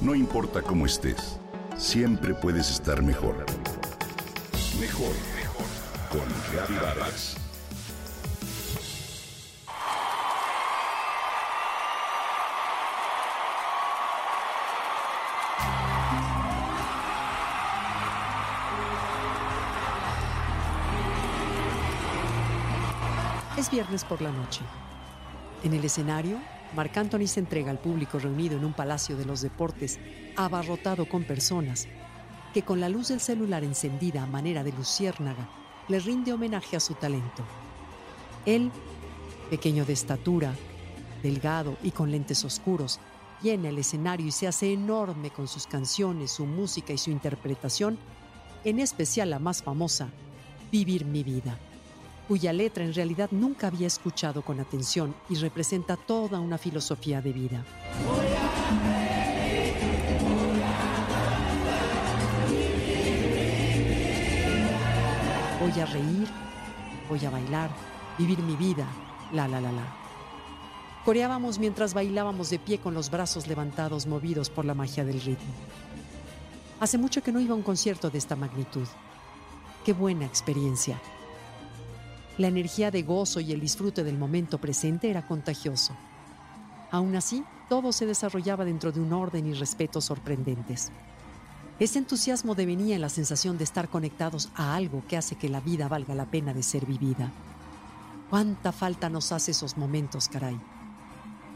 No importa cómo estés, siempre puedes estar mejor. Mejor, mejor. Con Vargas. Es viernes por la noche. En el escenario, Marc Anthony se entrega al público reunido en un palacio de los deportes, abarrotado con personas, que con la luz del celular encendida a manera de luciérnaga, le rinde homenaje a su talento. Él, pequeño de estatura, delgado y con lentes oscuros, llena el escenario y se hace enorme con sus canciones, su música y su interpretación, en especial la más famosa, Vivir mi vida cuya letra en realidad nunca había escuchado con atención y representa toda una filosofía de vida. Voy a reír, voy a bailar, vivir mi vida, la la la la. Coreábamos mientras bailábamos de pie con los brazos levantados movidos por la magia del ritmo. Hace mucho que no iba a un concierto de esta magnitud. Qué buena experiencia. La energía de gozo y el disfrute del momento presente era contagioso. Aún así, todo se desarrollaba dentro de un orden y respeto sorprendentes. Ese entusiasmo devenía en la sensación de estar conectados a algo que hace que la vida valga la pena de ser vivida. ¿Cuánta falta nos hace esos momentos, caray?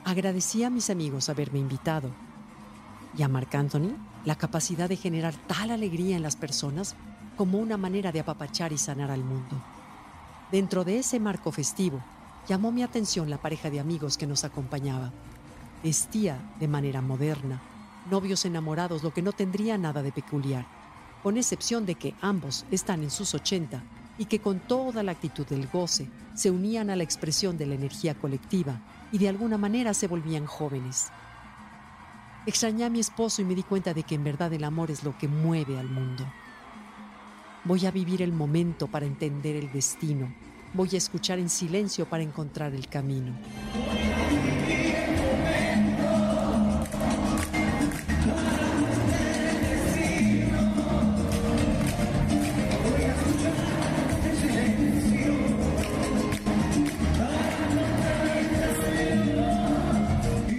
Agradecí a mis amigos haberme invitado y a Marc Anthony la capacidad de generar tal alegría en las personas como una manera de apapachar y sanar al mundo. Dentro de ese marco festivo, llamó mi atención la pareja de amigos que nos acompañaba. Vestía de manera moderna, novios enamorados, lo que no tendría nada de peculiar, con excepción de que ambos están en sus 80 y que con toda la actitud del goce se unían a la expresión de la energía colectiva y de alguna manera se volvían jóvenes. Extrañé a mi esposo y me di cuenta de que en verdad el amor es lo que mueve al mundo. Voy a vivir el momento para entender el destino. Voy a escuchar en silencio para encontrar el camino.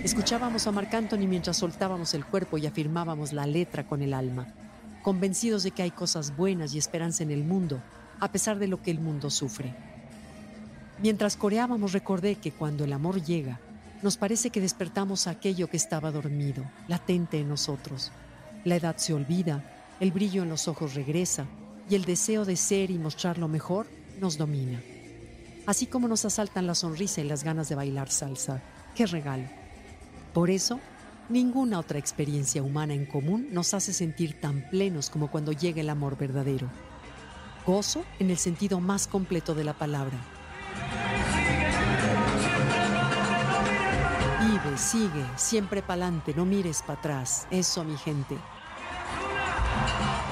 Escuchábamos a Marc Anthony mientras soltábamos el cuerpo y afirmábamos la letra con el alma convencidos de que hay cosas buenas y esperanza en el mundo, a pesar de lo que el mundo sufre. Mientras coreábamos recordé que cuando el amor llega, nos parece que despertamos aquello que estaba dormido, latente en nosotros. La edad se olvida, el brillo en los ojos regresa y el deseo de ser y mostrar lo mejor nos domina. Así como nos asaltan la sonrisa y las ganas de bailar salsa. ¡Qué regalo! Por eso, Ninguna otra experiencia humana en común nos hace sentir tan plenos como cuando llega el amor verdadero. Gozo en el sentido más completo de la palabra. Vive, sigue, siempre pa'lante, no mires para atrás. Eso, mi gente.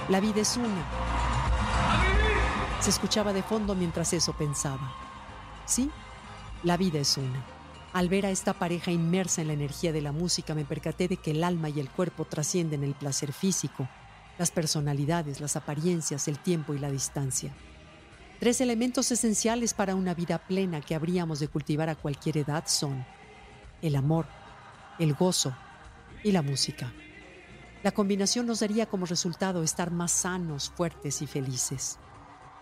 La vida es una. Se escuchaba de fondo mientras eso pensaba. Sí, la vida es una. Al ver a esta pareja inmersa en la energía de la música, me percaté de que el alma y el cuerpo trascienden el placer físico, las personalidades, las apariencias, el tiempo y la distancia. Tres elementos esenciales para una vida plena que habríamos de cultivar a cualquier edad son el amor, el gozo y la música. La combinación nos daría como resultado estar más sanos, fuertes y felices.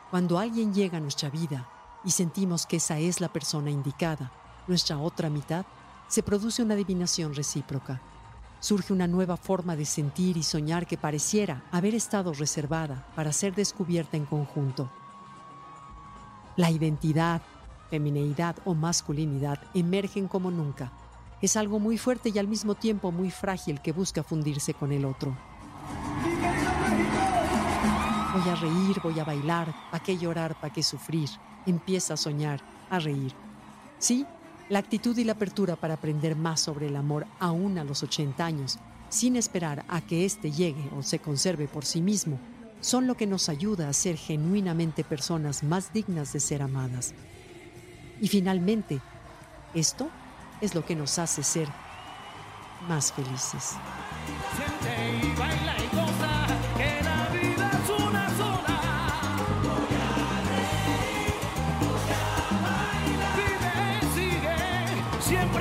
Cuando alguien llega a nuestra vida y sentimos que esa es la persona indicada, nuestra otra mitad, se produce una adivinación recíproca. Surge una nueva forma de sentir y soñar que pareciera haber estado reservada para ser descubierta en conjunto. La identidad, femineidad o masculinidad emergen como nunca. Es algo muy fuerte y al mismo tiempo muy frágil que busca fundirse con el otro. Voy a reír, voy a bailar, ¿para qué llorar, para qué sufrir? Empieza a soñar, a reír. Sí, la actitud y la apertura para aprender más sobre el amor aún a los 80 años, sin esperar a que éste llegue o se conserve por sí mismo, son lo que nos ayuda a ser genuinamente personas más dignas de ser amadas. Y finalmente, esto es lo que nos hace ser más felices. Siempre